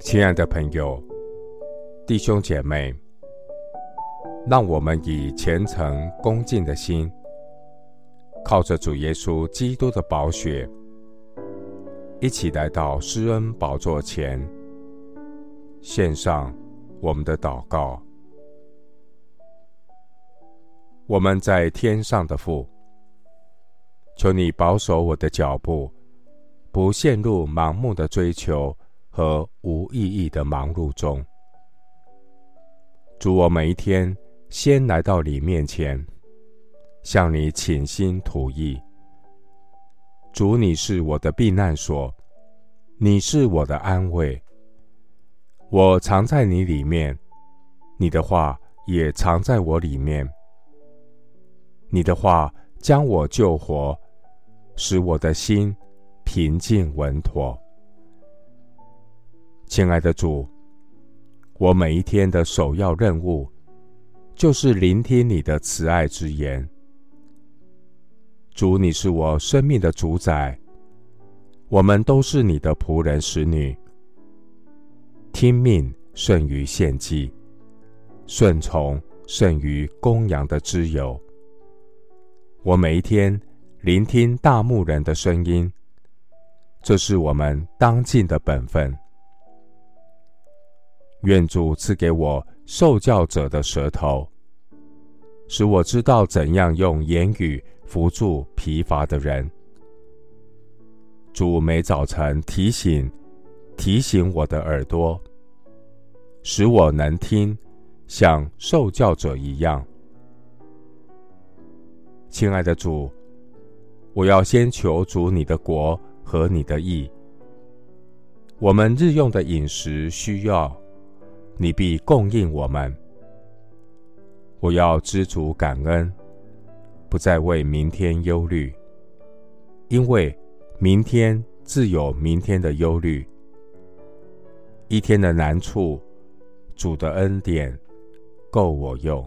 亲爱的朋友、弟兄姐妹，让我们以虔诚恭敬的心，靠着主耶稣基督的宝血，一起来到施恩宝座前，献上我们的祷告。我们在天上的父，求你保守我的脚步，不陷入盲目的追求和无意义的忙碌中。主，我每一天先来到你面前，向你倾心吐意。主，你是我的避难所，你是我的安慰。我藏在你里面，你的话也藏在我里面。你的话将我救活，使我的心平静稳妥。亲爱的主，我每一天的首要任务，就是聆听你的慈爱之言。主，你是我生命的主宰，我们都是你的仆人使女。听命胜于献祭，顺从胜于公羊的脂油。我每一天聆听大牧人的声音，这是我们当尽的本分。愿主赐给我受教者的舌头，使我知道怎样用言语扶助疲乏的人。主每早晨提醒、提醒我的耳朵，使我能听，像受教者一样。亲爱的主，我要先求主你的国和你的义。我们日用的饮食需要，你必供应我们。我要知足感恩，不再为明天忧虑，因为明天自有明天的忧虑。一天的难处，主的恩典够我用。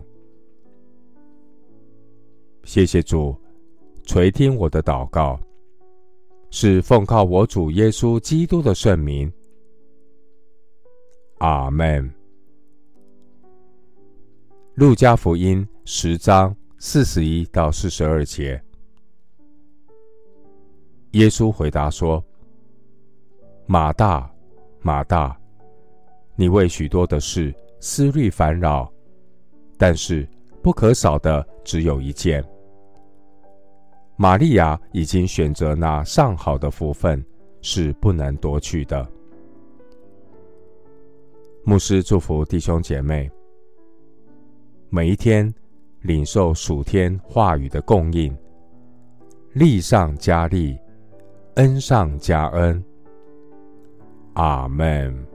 谢谢主垂听我的祷告，是奉靠我主耶稣基督的圣名。阿门。路加福音十章四十一到四十二节，耶稣回答说：“马大，马大，你为许多的事思虑烦扰，但是不可少的只有一件。”玛利亚已经选择那上好的福分，是不能夺去的。牧师祝福弟兄姐妹，每一天领受属天话语的供应，利上加利，恩上加恩。阿门。